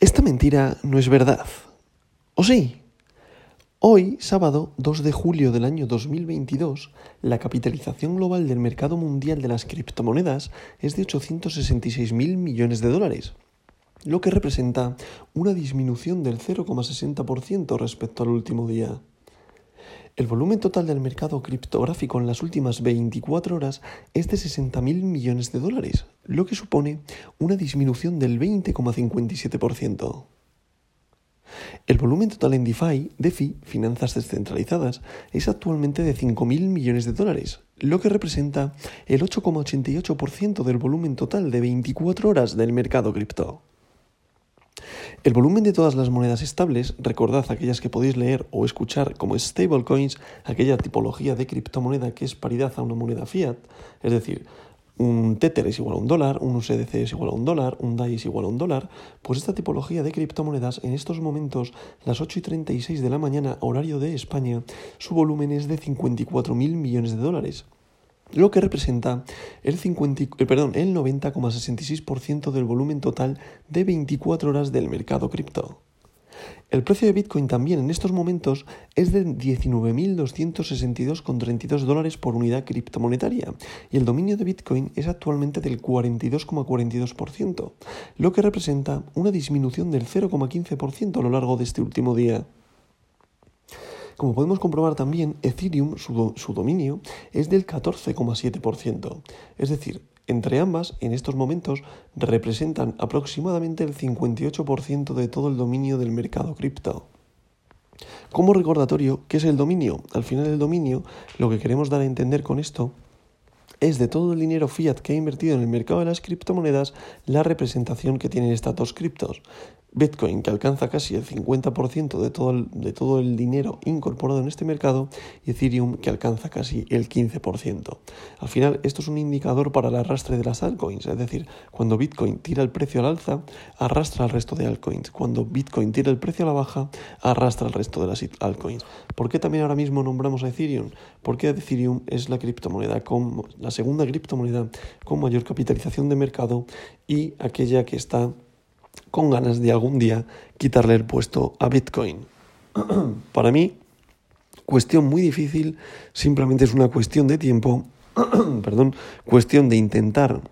Esta mentira no es verdad. ¿O sí? Hoy, sábado 2 de julio del año 2022, la capitalización global del mercado mundial de las criptomonedas es de 866 mil millones de dólares, lo que representa una disminución del 0,60% respecto al último día. El volumen total del mercado criptográfico en las últimas 24 horas es de 60 mil millones de dólares, lo que supone una disminución del 20,57%. El volumen total en DeFi, DeFi, finanzas descentralizadas, es actualmente de 5.000 millones de dólares, lo que representa el 8,88% del volumen total de 24 horas del mercado cripto. El volumen de todas las monedas estables, recordad aquellas que podéis leer o escuchar como stablecoins, aquella tipología de criptomoneda que es paridad a una moneda fiat, es decir, un Tether es igual a un dólar, un USDC es igual a un dólar, un DAI es igual a un dólar, pues esta tipología de criptomonedas en estos momentos, las 8 y 36 de la mañana, horario de España, su volumen es de 54.000 millones de dólares lo que representa el, 50, eh, perdón, el 90,66% del volumen total de 24 horas del mercado cripto. El precio de Bitcoin también en estos momentos es de 19.262,32 dólares por unidad criptomonetaria y el dominio de Bitcoin es actualmente del 42,42%, lo que representa una disminución del 0,15% a lo largo de este último día. Como podemos comprobar también, Ethereum, su, dominio, es del 14,7%. Es decir, entre ambas, en estos momentos, representan aproximadamente el 58% de todo el dominio del mercado cripto. Como recordatorio, ¿qué es el dominio? Al final del dominio, lo que queremos dar a entender con esto es de todo el dinero fiat que ha invertido en el mercado de las criptomonedas la representación que tienen estas dos criptos. Bitcoin, que alcanza casi el 50% de todo, el, dinero incorporado en este mercado, y Ethereum, que alcanza casi el 15%. Al final, esto es un indicador para el arrastre de las altcoins, es decir, cuando Bitcoin tira el precio al alza, arrastra al resto de altcoins. Cuando Bitcoin tira el precio a la baja, arrastra al resto de las altcoins. ¿Por qué también ahora mismo nombramos a Ethereum? Porque Ethereum es la criptomoneda con la segunda criptomoneda con mayor capitalización de mercado y aquella que está con ganas de algún día quitarle el puesto a Bitcoin. Para mí, cuestión muy difícil, simplemente es una cuestión de tiempo, perdón, cuestión de intentar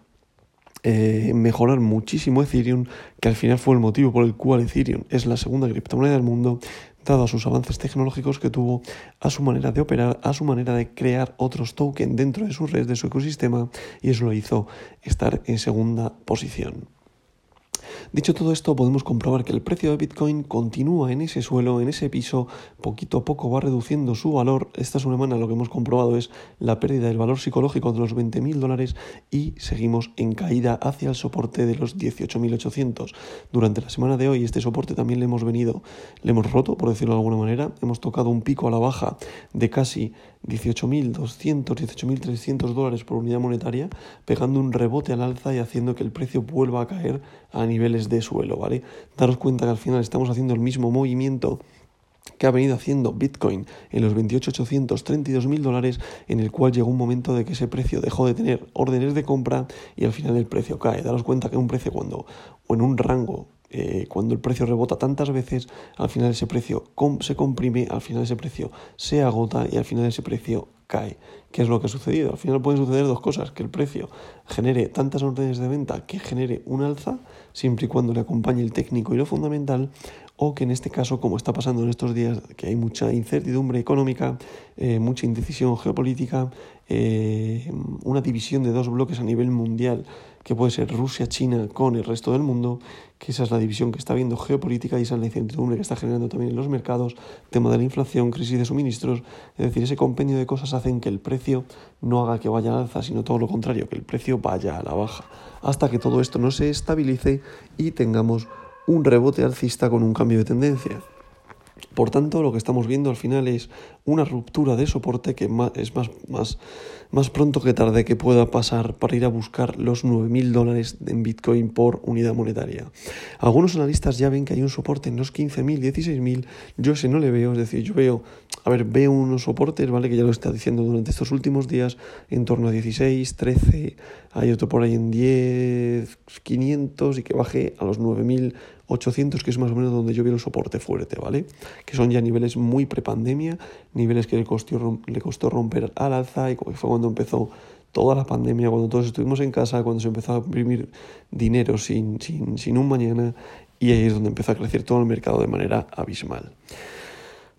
eh, mejorar muchísimo Ethereum, que al final fue el motivo por el cual Ethereum es la segunda criptomoneda del mundo, dado a sus avances tecnológicos que tuvo, a su manera de operar, a su manera de crear otros tokens dentro de su red, de su ecosistema, y eso lo hizo estar en segunda posición. Dicho todo esto, podemos comprobar que el precio de Bitcoin continúa en ese suelo, en ese piso, poquito a poco va reduciendo su valor. Esta semana lo que hemos comprobado es la pérdida del valor psicológico de los 20.000 dólares y seguimos en caída hacia el soporte de los 18.800. Durante la semana de hoy este soporte también le hemos venido, le hemos roto, por decirlo de alguna manera, hemos tocado un pico a la baja de casi 18.200, 18.300 dólares por unidad monetaria, pegando un rebote al alza y haciendo que el precio vuelva a caer a niveles de suelo, ¿vale? Daros cuenta que al final estamos haciendo el mismo movimiento que ha venido haciendo Bitcoin en los 28.832.000 dólares, en el cual llegó un momento de que ese precio dejó de tener órdenes de compra y al final el precio cae. Daros cuenta que un precio cuando, o en un rango eh, cuando el precio rebota tantas veces, al final ese precio se comprime, al final ese precio se agota y al final ese precio cae. ¿Qué es lo que ha sucedido? Al final pueden suceder dos cosas, que el precio genere tantas órdenes de venta que genere un alza, siempre y cuando le acompañe el técnico. Y lo fundamental, o que en este caso, como está pasando en estos días, que hay mucha incertidumbre económica, eh, mucha indecisión geopolítica, eh, una división de dos bloques a nivel mundial, que puede ser Rusia-China con el resto del mundo, que esa es la división que está viendo geopolítica y esa es la incertidumbre que está generando también en los mercados, tema de la inflación, crisis de suministros, es decir, ese compendio de cosas hacen que el precio no haga que vaya al alza, sino todo lo contrario, que el precio vaya a la baja, hasta que todo esto no se estabilice y tengamos un rebote alcista con un cambio de tendencia. Por tanto, lo que estamos viendo al final es una ruptura de soporte que es más, más, más pronto que tarde que pueda pasar para ir a buscar los 9.000 dólares en Bitcoin por unidad monetaria. Algunos analistas ya ven que hay un soporte en los 15.000, 16.000. Yo ese no le veo, es decir, yo veo, a ver, veo unos soportes, ¿vale? Que ya lo está diciendo durante estos últimos días, en torno a 16, 13, hay otro por ahí en 10, 500 y que baje a los 9.000 1800, que es más o menos donde yo vi el soporte fuerte, ¿vale? Que son ya niveles muy prepandemia, niveles que le costó, le costó romper al alza y fue cuando empezó toda la pandemia, cuando todos estuvimos en casa, cuando se empezó a imprimir dinero sin, sin, sin un mañana y ahí es donde empezó a crecer todo el mercado de manera abismal.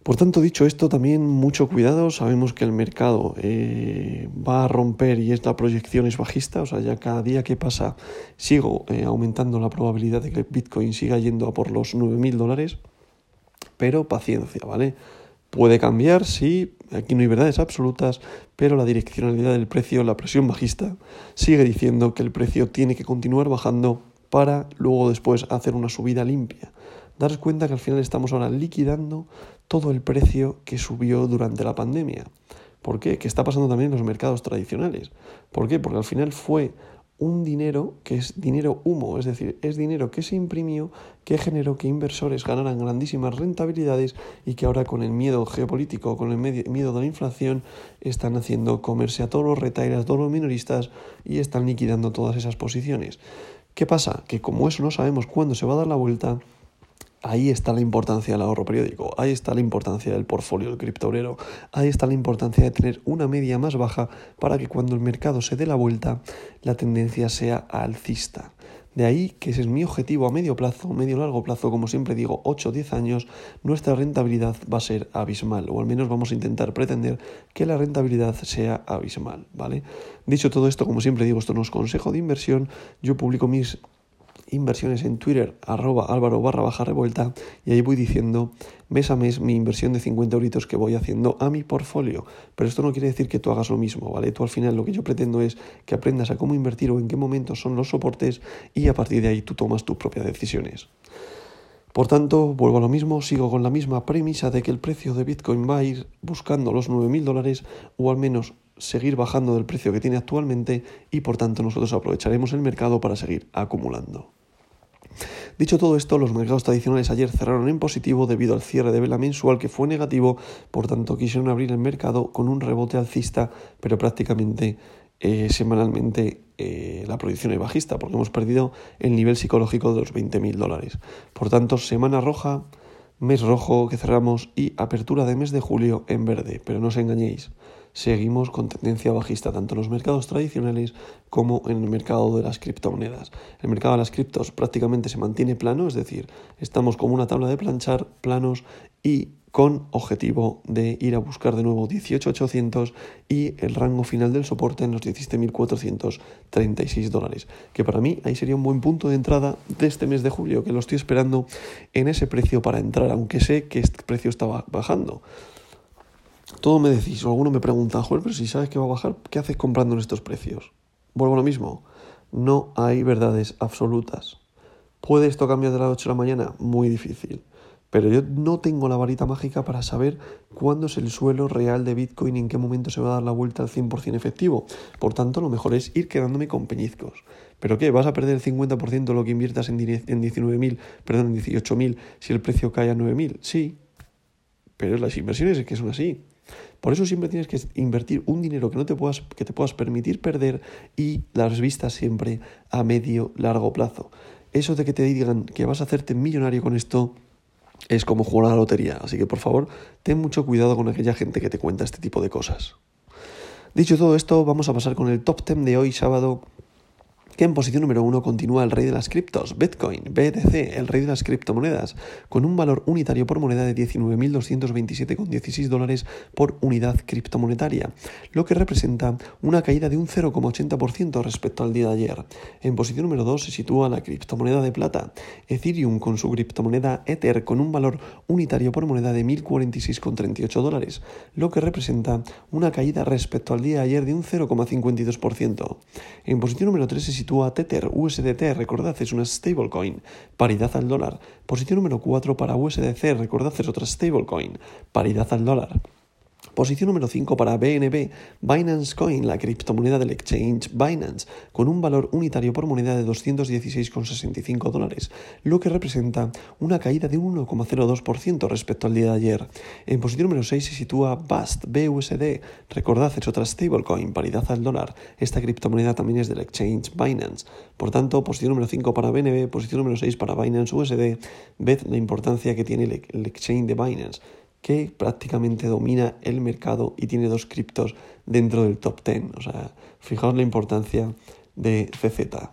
Por tanto, dicho esto, también mucho cuidado. Sabemos que el mercado eh, va a romper y esta proyección es bajista. O sea, ya cada día que pasa sigo eh, aumentando la probabilidad de que Bitcoin siga yendo a por los 9.000 dólares. Pero paciencia, ¿vale? Puede cambiar, sí, aquí no hay verdades absolutas, pero la direccionalidad del precio, la presión bajista, sigue diciendo que el precio tiene que continuar bajando para luego después hacer una subida limpia daros cuenta que al final estamos ahora liquidando todo el precio que subió durante la pandemia. ¿Por qué? Que está pasando también en los mercados tradicionales. ¿Por qué? Porque al final fue un dinero que es dinero humo, es decir, es dinero que se imprimió, que generó que inversores ganaran grandísimas rentabilidades y que ahora con el miedo geopolítico, con el miedo de la inflación, están haciendo comerse a todos los retailers, a todos los minoristas y están liquidando todas esas posiciones. ¿Qué pasa? Que como eso no sabemos cuándo se va a dar la vuelta, Ahí está la importancia del ahorro periódico, ahí está la importancia del portfolio del criptobrero, ahí está la importancia de tener una media más baja para que cuando el mercado se dé la vuelta la tendencia sea alcista. De ahí que ese es mi objetivo a medio plazo, medio largo plazo, como siempre digo, 8 o 10 años, nuestra rentabilidad va a ser abismal, o al menos vamos a intentar pretender que la rentabilidad sea abismal, ¿vale? Dicho todo esto, como siempre digo, esto no es consejo de inversión, yo publico mis inversiones en Twitter, arroba álvaro barra baja revuelta, y ahí voy diciendo mes a mes mi inversión de 50 euritos que voy haciendo a mi portfolio. Pero esto no quiere decir que tú hagas lo mismo, ¿vale? Tú al final lo que yo pretendo es que aprendas a cómo invertir o en qué momentos son los soportes y a partir de ahí tú tomas tus propias decisiones. Por tanto, vuelvo a lo mismo, sigo con la misma premisa de que el precio de Bitcoin va a ir buscando los 9.000 dólares o al menos seguir bajando del precio que tiene actualmente y por tanto nosotros aprovecharemos el mercado para seguir acumulando. Dicho todo esto, los mercados tradicionales ayer cerraron en positivo debido al cierre de vela mensual que fue negativo, por tanto quisieron abrir el mercado con un rebote alcista, pero prácticamente eh, semanalmente eh, la proyección es bajista, porque hemos perdido el nivel psicológico de los 20.000 dólares. Por tanto, semana roja, mes rojo que cerramos y apertura de mes de julio en verde, pero no os engañéis seguimos con tendencia bajista tanto en los mercados tradicionales como en el mercado de las criptomonedas. El mercado de las criptos prácticamente se mantiene plano, es decir, estamos como una tabla de planchar planos y con objetivo de ir a buscar de nuevo 18.800 y el rango final del soporte en los 17.436 dólares, que para mí ahí sería un buen punto de entrada de este mes de julio, que lo estoy esperando en ese precio para entrar, aunque sé que este precio estaba bajando. Todo me decís, o alguno me pregunta, joder, pero si sabes que va a bajar, ¿qué haces comprando en estos precios? Vuelvo a lo mismo, no hay verdades absolutas. ¿Puede esto cambiar de la noche a la mañana? Muy difícil. Pero yo no tengo la varita mágica para saber cuándo es el suelo real de Bitcoin y en qué momento se va a dar la vuelta al 100% efectivo. Por tanto, lo mejor es ir quedándome con peñizcos. ¿Pero qué? ¿Vas a perder el 50% de lo que inviertas en 19.000, perdón, en 18.000 si el precio cae a 9.000? Sí. Pero las inversiones es que son así. Por eso siempre tienes que invertir un dinero que, no te, puedas, que te puedas permitir perder y las vistas siempre a medio, largo plazo. Eso de que te digan que vas a hacerte millonario con esto es como jugar a la lotería. Así que por favor, ten mucho cuidado con aquella gente que te cuenta este tipo de cosas. Dicho todo esto, vamos a pasar con el top 10 de hoy, sábado que en posición número uno continúa el rey de las criptos, Bitcoin, BTC, el rey de las criptomonedas, con un valor unitario por moneda de 19.227,16 dólares por unidad criptomonetaria, lo que representa una caída de un 0,80% respecto al día de ayer. En posición número 2 se sitúa la criptomoneda de plata, Ethereum con su criptomoneda Ether con un valor unitario por moneda de 1.046,38 dólares, lo que representa una caída respecto al día de ayer de un 0,52%. En posición número 3 se sitúa sitúa Tether USDT, recordad, es una stablecoin, paridad al dólar. Posición número 4 para USDC, recordad, es otra stablecoin, paridad al dólar. Posición número 5 para BNB, Binance Coin, la criptomoneda del exchange Binance, con un valor unitario por moneda de 216,65 dólares, lo que representa una caída de un 1,02% respecto al día de ayer. En posición número 6 se sitúa BUSD, BUSD, recordad es otra stablecoin, paridad al dólar. Esta criptomoneda también es del exchange Binance. Por tanto, posición número 5 para BNB, posición número 6 para Binance USD, ved la importancia que tiene el exchange de Binance que prácticamente domina el mercado y tiene dos criptos dentro del top 10. O sea, fijaos la importancia de CZ.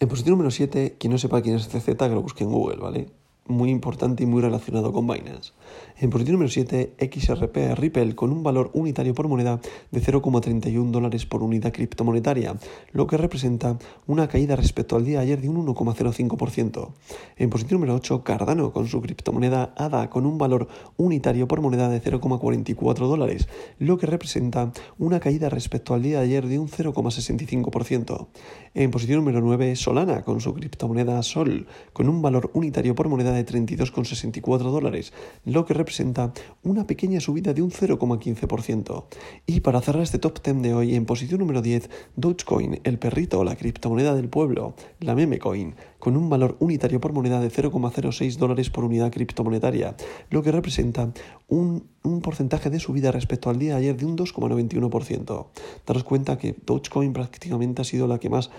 En posición número 7, quien no sepa quién es CZ, que lo busque en Google, ¿vale? Muy importante y muy relacionado con Binance. En posición número 7, XRP Ripple con un valor unitario por moneda de 0,31 dólares por unidad criptomonetaria, lo que representa una caída respecto al día de ayer de un 1,05%. En posición número 8, Cardano con su criptomoneda ADA con un valor unitario por moneda de 0,44 dólares, lo que representa una caída respecto al día de ayer de un 0,65%. En posición número 9, Solana con su criptomoneda Sol con un valor unitario por moneda de 32,64 dólares, lo que representa una pequeña subida de un 0,15%. Y para cerrar este top 10 de hoy, en posición número 10, Dogecoin, el perrito, la criptomoneda del pueblo, la meme coin, con un valor unitario por moneda de 0,06 dólares por unidad criptomonetaria, lo que representa un, un porcentaje de subida respecto al día de ayer de un 2,91%. Daros cuenta que Dogecoin prácticamente ha sido la que más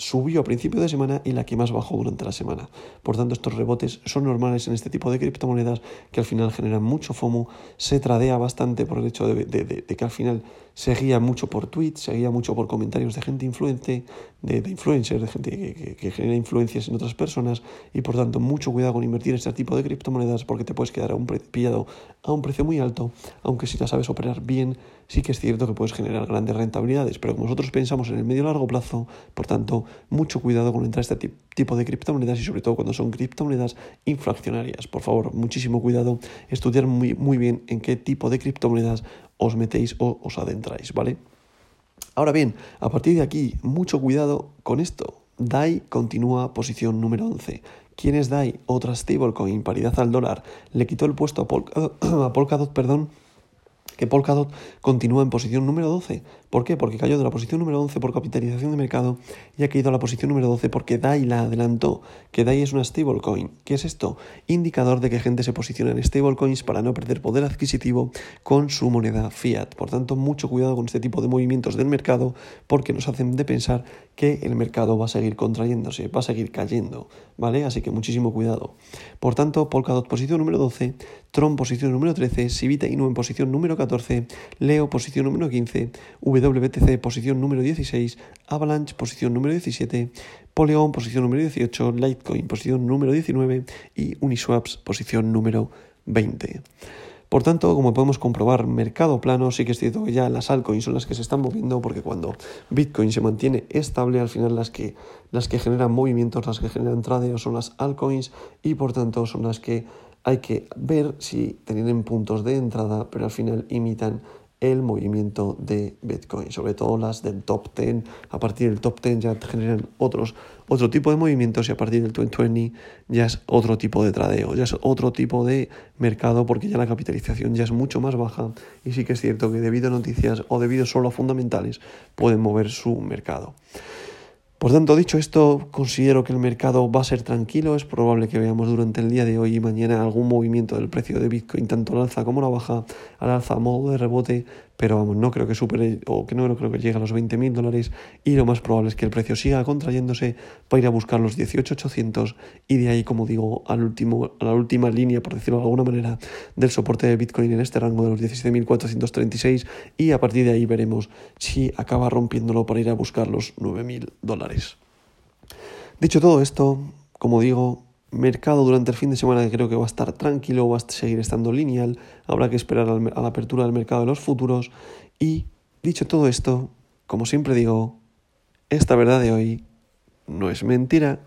subió a principio de semana y la que más bajó durante la semana. Por tanto, estos rebotes son normales en este tipo de criptomonedas que al final generan mucho FOMO, se tradea bastante por el hecho de, que al final se guía mucho por tweets, se guía mucho por comentarios de gente influente, de, influencers, de gente que, genera influencias en otras personas y por tanto mucho cuidado con invertir en este tipo de criptomonedas porque te puedes quedar a un pillado a un precio muy alto, aunque si la sabes operar bien, sí que es cierto que puedes generar grandes rentabilidades, pero como nosotros pensamos en el medio largo plazo, por tanto, mucho cuidado con entrar a este tipo de criptomonedas y sobre todo cuando son criptomonedas infraccionarias. Por favor, muchísimo cuidado, estudiar muy, muy bien en qué tipo de criptomonedas os metéis o os adentráis, ¿vale? Ahora bien, a partir de aquí, mucho cuidado con esto. DAI continúa posición número 11. ¿Quién es DAI? Otra stablecoin, paridad al dólar. Le quitó el puesto a, a Polkadot, perdón, que Polkadot continúa en posición número 12. ¿Por qué? Porque cayó de la posición número 11 por capitalización de mercado y ha caído a la posición número 12 porque DAI la adelantó, que DAI es una stablecoin. ¿Qué es esto? Indicador de que gente se posiciona en stablecoins para no perder poder adquisitivo con su moneda fiat. Por tanto, mucho cuidado con este tipo de movimientos del mercado porque nos hacen de pensar que el mercado va a seguir contrayéndose, va a seguir cayendo, ¿vale? Así que muchísimo cuidado. Por tanto, Polkadot posición número 12, Tron posición número 13, Sivita Inu en posición número 14, Leo posición número 15, WTC posición número 16, Avalanche posición número 17, Polygon posición número 18, Litecoin posición número 19 y Uniswaps posición número 20. Por tanto, como podemos comprobar, mercado plano, sí que es cierto que ya las altcoins son las que se están moviendo, porque cuando Bitcoin se mantiene estable, al final las que, las que generan movimientos, las que generan tradeo son las altcoins y por tanto son las que hay que ver si tienen puntos de entrada, pero al final imitan el movimiento de Bitcoin, sobre todo las del top 10. A partir del top 10 ya generan otros, otro tipo de movimientos y a partir del 2020 ya es otro tipo de tradeo, ya es otro tipo de mercado porque ya la capitalización ya es mucho más baja y sí que es cierto que debido a noticias o debido solo a fundamentales pueden mover su mercado. Por tanto, dicho esto, considero que el mercado va a ser tranquilo. Es probable que veamos durante el día de hoy y mañana algún movimiento del precio de Bitcoin, tanto al alza como la baja, al alza a modo de rebote, pero vamos, no creo que supere o que no, creo que llegue a los 20.000 dólares y lo más probable es que el precio siga contrayéndose para ir a buscar los 18.800 y de ahí, como digo, al último, a la última línea, por decirlo de alguna manera, del soporte de Bitcoin en este rango de los 17.436 y a partir de ahí veremos si acaba rompiéndolo para ir a buscar los 9.000 dólares. Dicho todo esto, como digo, mercado durante el fin de semana creo que va a estar tranquilo, va a seguir estando lineal, habrá que esperar a la apertura del mercado de los futuros y dicho todo esto, como siempre digo, esta verdad de hoy no es mentira.